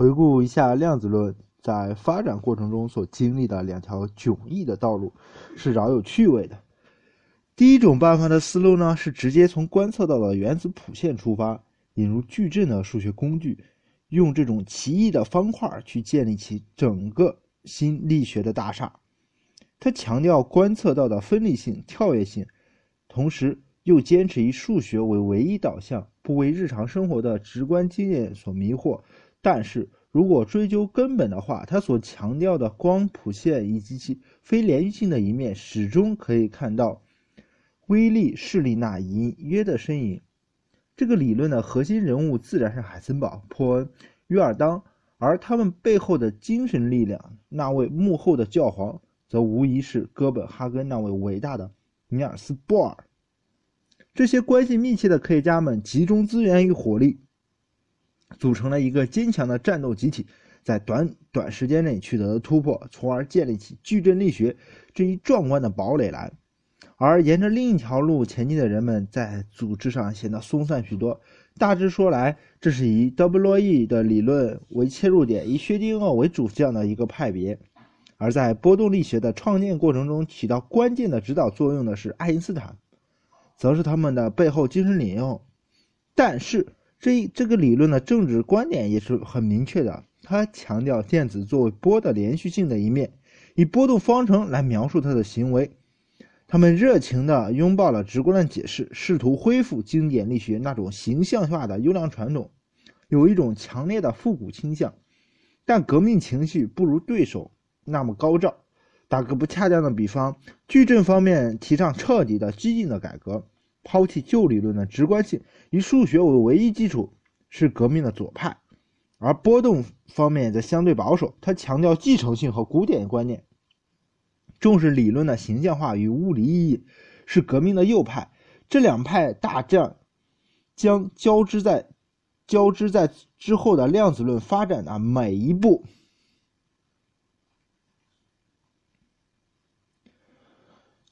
回顾一下量子论在发展过程中所经历的两条迥异的道路，是饶有趣味的。第一种办法的思路呢，是直接从观测到的原子谱线出发，引入矩阵的数学工具，用这种奇异的方块去建立起整个新力学的大厦。他强调观测到的分立性、跳跃性，同时又坚持以数学为唯一导向，不为日常生活的直观经验所迷惑。但是如果追究根本的话，他所强调的光谱线以及其非连续性的一面，始终可以看到。威力势力那隐约的身影，这个理论的核心人物自然是海森堡、波恩、约尔当，而他们背后的精神力量，那位幕后的教皇，则无疑是哥本哈根那位伟大的尼尔斯·波尔。这些关系密切的科学家们集中资源与火力，组成了一个坚强的战斗集体，在短短时间内取得了突破，从而建立起矩阵力学这一壮观的堡垒来。而沿着另一条路前进的人们，在组织上显得松散许多。大致说来，这是以德布罗意的理论为切入点，以薛定谔为主将的一个派别。而在波动力学的创建过程中起到关键的指导作用的是爱因斯坦，则是他们的背后精神领袖。但是，这这个理论的政治观点也是很明确的，他强调电子作为波的连续性的一面，以波动方程来描述它的行为。他们热情地拥抱了直观的解释，试图恢复经典力学那种形象化的优良传统，有一种强烈的复古倾向。但革命情绪不如对手那么高涨。打个不恰当的比方，矩阵方面提倡彻底的、激进的改革，抛弃旧理论的直观性，以数学为唯一基础，是革命的左派；而波动方面则相对保守，他强调继承性和古典观念。重视理论的形象化与物理意义，是革命的右派。这两派大战将交织在交织在之后的量子论发展的每一步，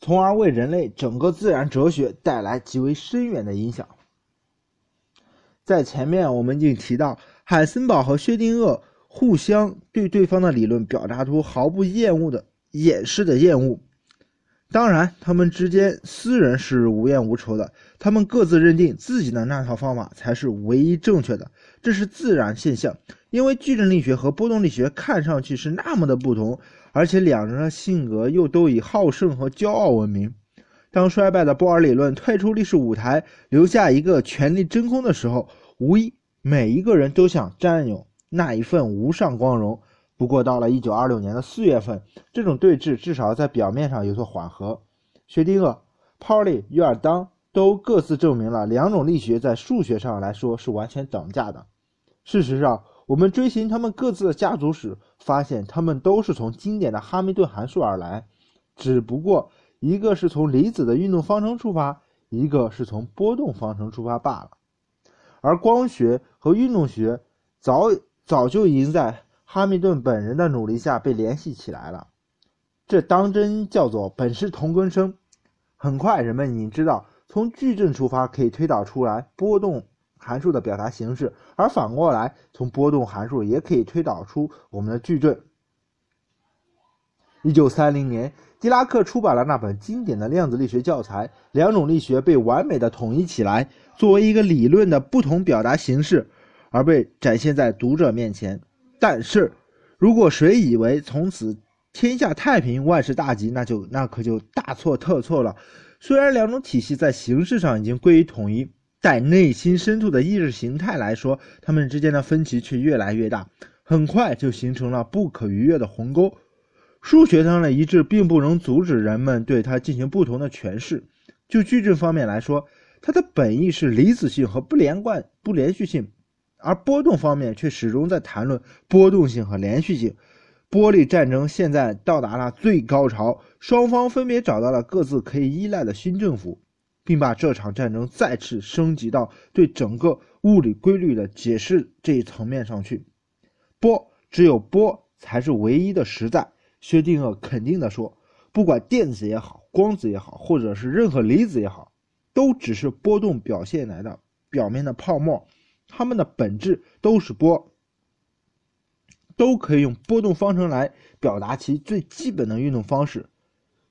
从而为人类整个自然哲学带来极为深远的影响。在前面我们已经提到，海森堡和薛定谔互相对对方的理论表达出毫不厌恶的。掩饰的厌恶，当然，他们之间私人是无冤无仇的。他们各自认定自己的那套方法才是唯一正确的，这是自然现象。因为矩阵力学和波动力学看上去是那么的不同，而且两人的性格又都以好胜和骄傲闻名。当衰败的波尔理论退出历史舞台，留下一个权力真空的时候，无疑每一个人都想占有那一份无上光荣。不过，到了一九二六年的四月份，这种对峙至少在表面上有所缓和。薛定谔、泡利、约尔当都各自证明了两种力学在数学上来说是完全等价的。事实上，我们追寻他们各自的家族史，发现他们都是从经典的哈密顿函数而来，只不过一个是从离子的运动方程出发，一个是从波动方程出发罢了。而光学和运动学早早就已经在。哈密顿本人的努力下被联系起来了，这当真叫做本是同根生。很快，人们已经知道，从矩阵出发可以推导出来波动函数的表达形式，而反过来，从波动函数也可以推导出我们的矩阵。一九三零年，狄拉克出版了那本经典的量子力学教材，两种力学被完美的统一起来，作为一个理论的不同表达形式，而被展现在读者面前。但是，如果谁以为从此天下太平、万事大吉，那就那可就大错特错了。虽然两种体系在形式上已经归于统一，在内心深处的意识形态来说，他们之间的分歧却越来越大，很快就形成了不可逾越的鸿沟。数学上的一致并不能阻止人们对它进行不同的诠释。就矩阵方面来说，它的本意是离子性和不连贯、不连续性。而波动方面却始终在谈论波动性和连续性。玻璃战争现在到达了最高潮，双方分别找到了各自可以依赖的新政府，并把这场战争再次升级到对整个物理规律的解释这一层面上去。波只有波才是唯一的实在。薛定谔肯定地说：“不管电子也好，光子也好，或者是任何离子也好，都只是波动表现来的表面的泡沫。”它们的本质都是波。都可以用波动方程来表达其最基本的运动方式。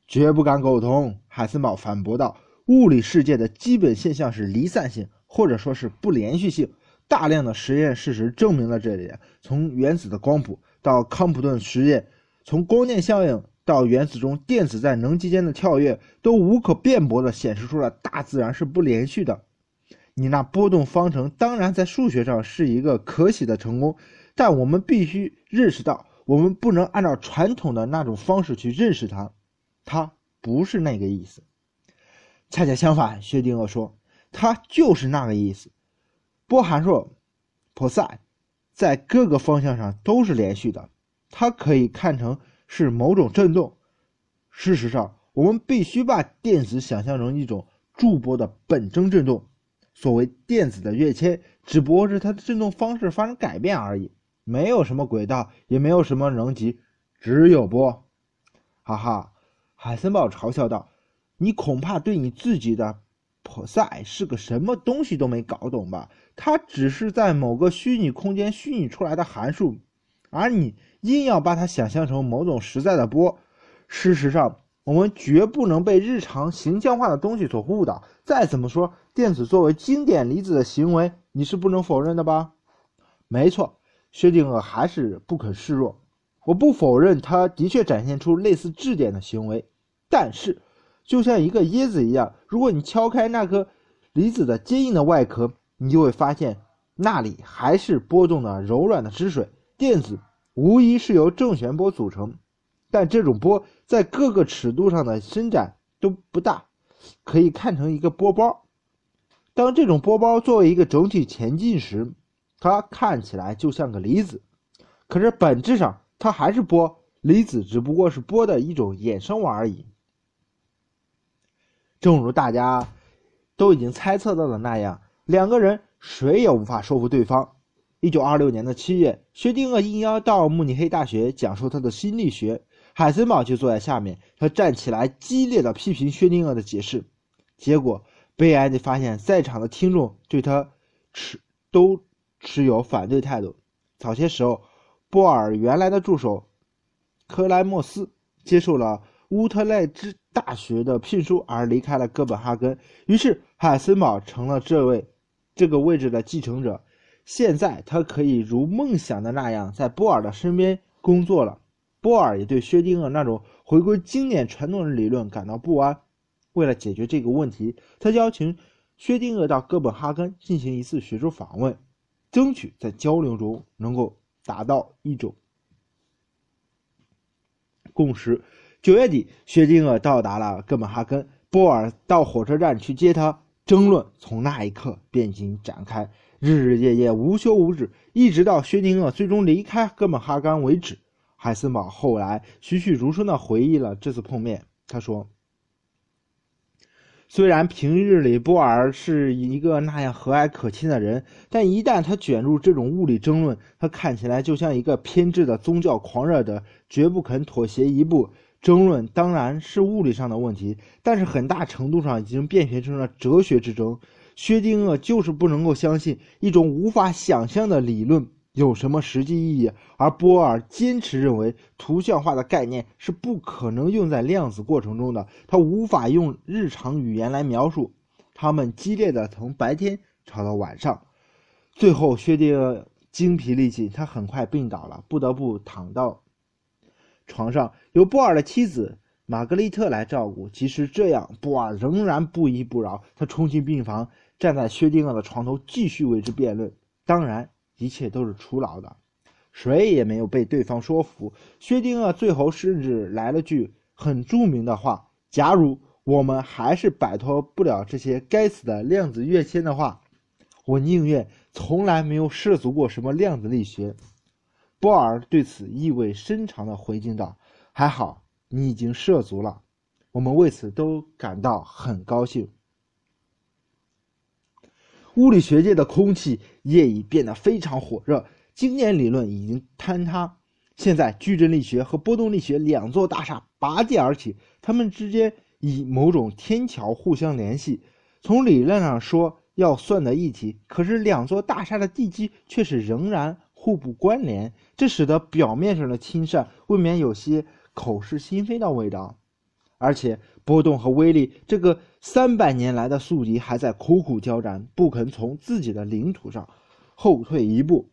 绝不敢苟同，海森堡反驳道：“物理世界的基本现象是离散性，或者说是不连续性。大量的实验事实证明了这一点。从原子的光谱到康普顿实验，从光电效应到原子中电子在能级间的跳跃，都无可辩驳地显示出了大自然是不连续的。你那波动方程当然在数学上是一个可喜的成功，但我们必须认识到，我们不能按照传统的那种方式去认识它。”他不是那个意思，恰恰相反，薛定谔说，他就是那个意思。波函数波塞在各个方向上都是连续的，它可以看成是某种振动。事实上，我们必须把电子想象成一种驻波的本征振动。所谓电子的跃迁，只不过是它的振动方式发生改变而已，没有什么轨道，也没有什么能级，只有波。哈哈。海森堡嘲笑道：“你恐怕对你自己的波塞是个什么东西都没搞懂吧？它只是在某个虚拟空间虚拟出来的函数，而你硬要把它想象成某种实在的波。事实上，我们绝不能被日常形象化的东西所误导。再怎么说，电子作为经典离子的行为，你是不能否认的吧？”“没错。”薛定谔还是不肯示弱。我不否认，它的确展现出类似质点的行为，但是，就像一个椰子一样，如果你敲开那颗离子的坚硬的外壳，你就会发现那里还是波动的柔软的汁水。电子无疑是由正弦波组成，但这种波在各个尺度上的伸展都不大，可以看成一个波包。当这种波包作为一个整体前进时，它看起来就像个离子，可是本质上。它还是波，离子只不过是波的一种衍生物而已。正如大家都已经猜测到的那样，两个人谁也无法说服对方。一九二六年的七月，薛定谔应邀到慕尼黑大学讲授他的心理学，海森堡就坐在下面。他站起来激烈的批评薛定谔的解释，结果悲哀地发现，在场的听众对他持都持有反对态度。早些时候。波尔原来的助手克莱默斯接受了乌特勒支大学的聘书而离开了哥本哈根，于是海森堡成了这位这个位置的继承者。现在他可以如梦想的那样在波尔的身边工作了。波尔也对薛定谔那种回归经典传统的理论感到不安。为了解决这个问题，他邀请薛定谔到哥本哈根进行一次学术访问，争取在交流中能够。达到一种共识。九月底，薛定谔到达了哥本哈根，波尔到火车站去接他。争论从那一刻便已经展开，日日夜夜，无休无止，一直到薛定谔最终离开哥本哈根为止。海森堡后来栩栩如生地回忆了这次碰面，他说。虽然平日里波尔是一个那样和蔼可亲的人，但一旦他卷入这种物理争论，他看起来就像一个偏执的宗教狂热的，绝不肯妥协一步。争论当然是物理上的问题，但是很大程度上已经变形成了哲学之争。薛定谔就是不能够相信一种无法想象的理论。有什么实际意义？而波尔坚持认为，图像化的概念是不可能用在量子过程中的，他无法用日常语言来描述。他们激烈的从白天吵到晚上，最后薛定谔精疲力尽，他很快病倒了，不得不躺到床上，由波尔的妻子玛格丽特来照顾。即使这样，波尔仍然不依不饶，他冲进病房，站在薛定谔的床头，继续为之辩论。当然。一切都是徒劳的，谁也没有被对方说服。薛定谔最后甚至来了句很著名的话：“假如我们还是摆脱不了这些该死的量子跃迁的话，我宁愿从来没有涉足过什么量子力学。”波尔对此意味深长地回敬道：“还好你已经涉足了，我们为此都感到很高兴。”物理学界的空气业已变得非常火热，经典理论已经坍塌。现在，矩阵力学和波动力学两座大厦拔地而起，它们之间以某种天桥互相联系。从理论上说，要算得一体，可是两座大厦的地基却是仍然互。不关联，这使得表面上的亲善未免有些口是心非的味道。而且，波动和威力这个三百年来的宿敌还在苦苦交战，不肯从自己的领土上后退一步。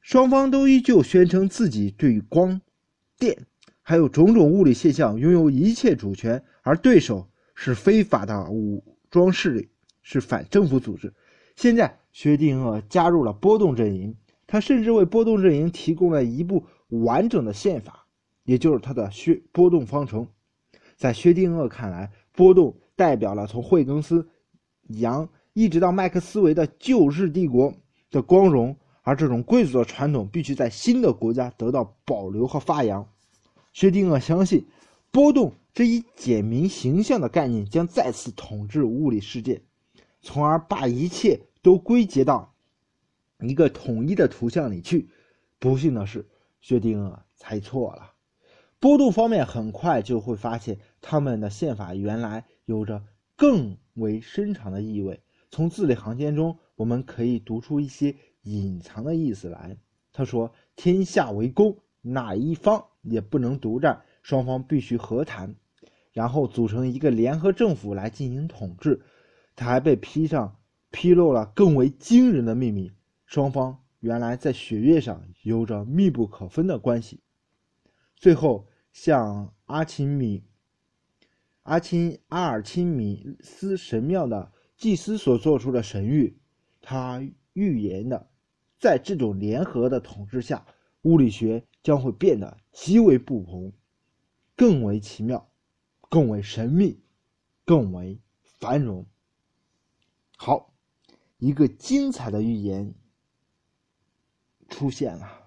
双方都依旧宣称自己对光、电还有种种物理现象拥有一切主权，而对手是非法的武装势力，是反政府组织。现在，薛定谔加入了波动阵营，他甚至为波动阵营提供了一部完整的宪法，也就是他的薛波动方程。在薛定谔看来，波动代表了从惠更斯、杨一直到麦克斯韦的旧日帝国的光荣，而这种贵族的传统必须在新的国家得到保留和发扬。薛定谔相信，波动这一简明形象的概念将再次统治物理世界，从而把一切都归结到一个统一的图像里去。不幸的是，薛定谔猜错了。波动方面很快就会发现，他们的宪法原来有着更为深长的意味。从字里行间中，我们可以读出一些隐藏的意思来。他说：“天下为公，哪一方也不能独占，双方必须和谈，然后组成一个联合政府来进行统治。”他还被披上披露了更为惊人的秘密：双方原来在血液上有着密不可分的关系。最后。像阿钦米、阿钦阿尔钦米斯神庙的祭司所做出的神谕，他预言的，在这种联合的统治下，物理学将会变得极为不同，更为奇妙，更为神秘，更为繁荣。好，一个精彩的预言出现了。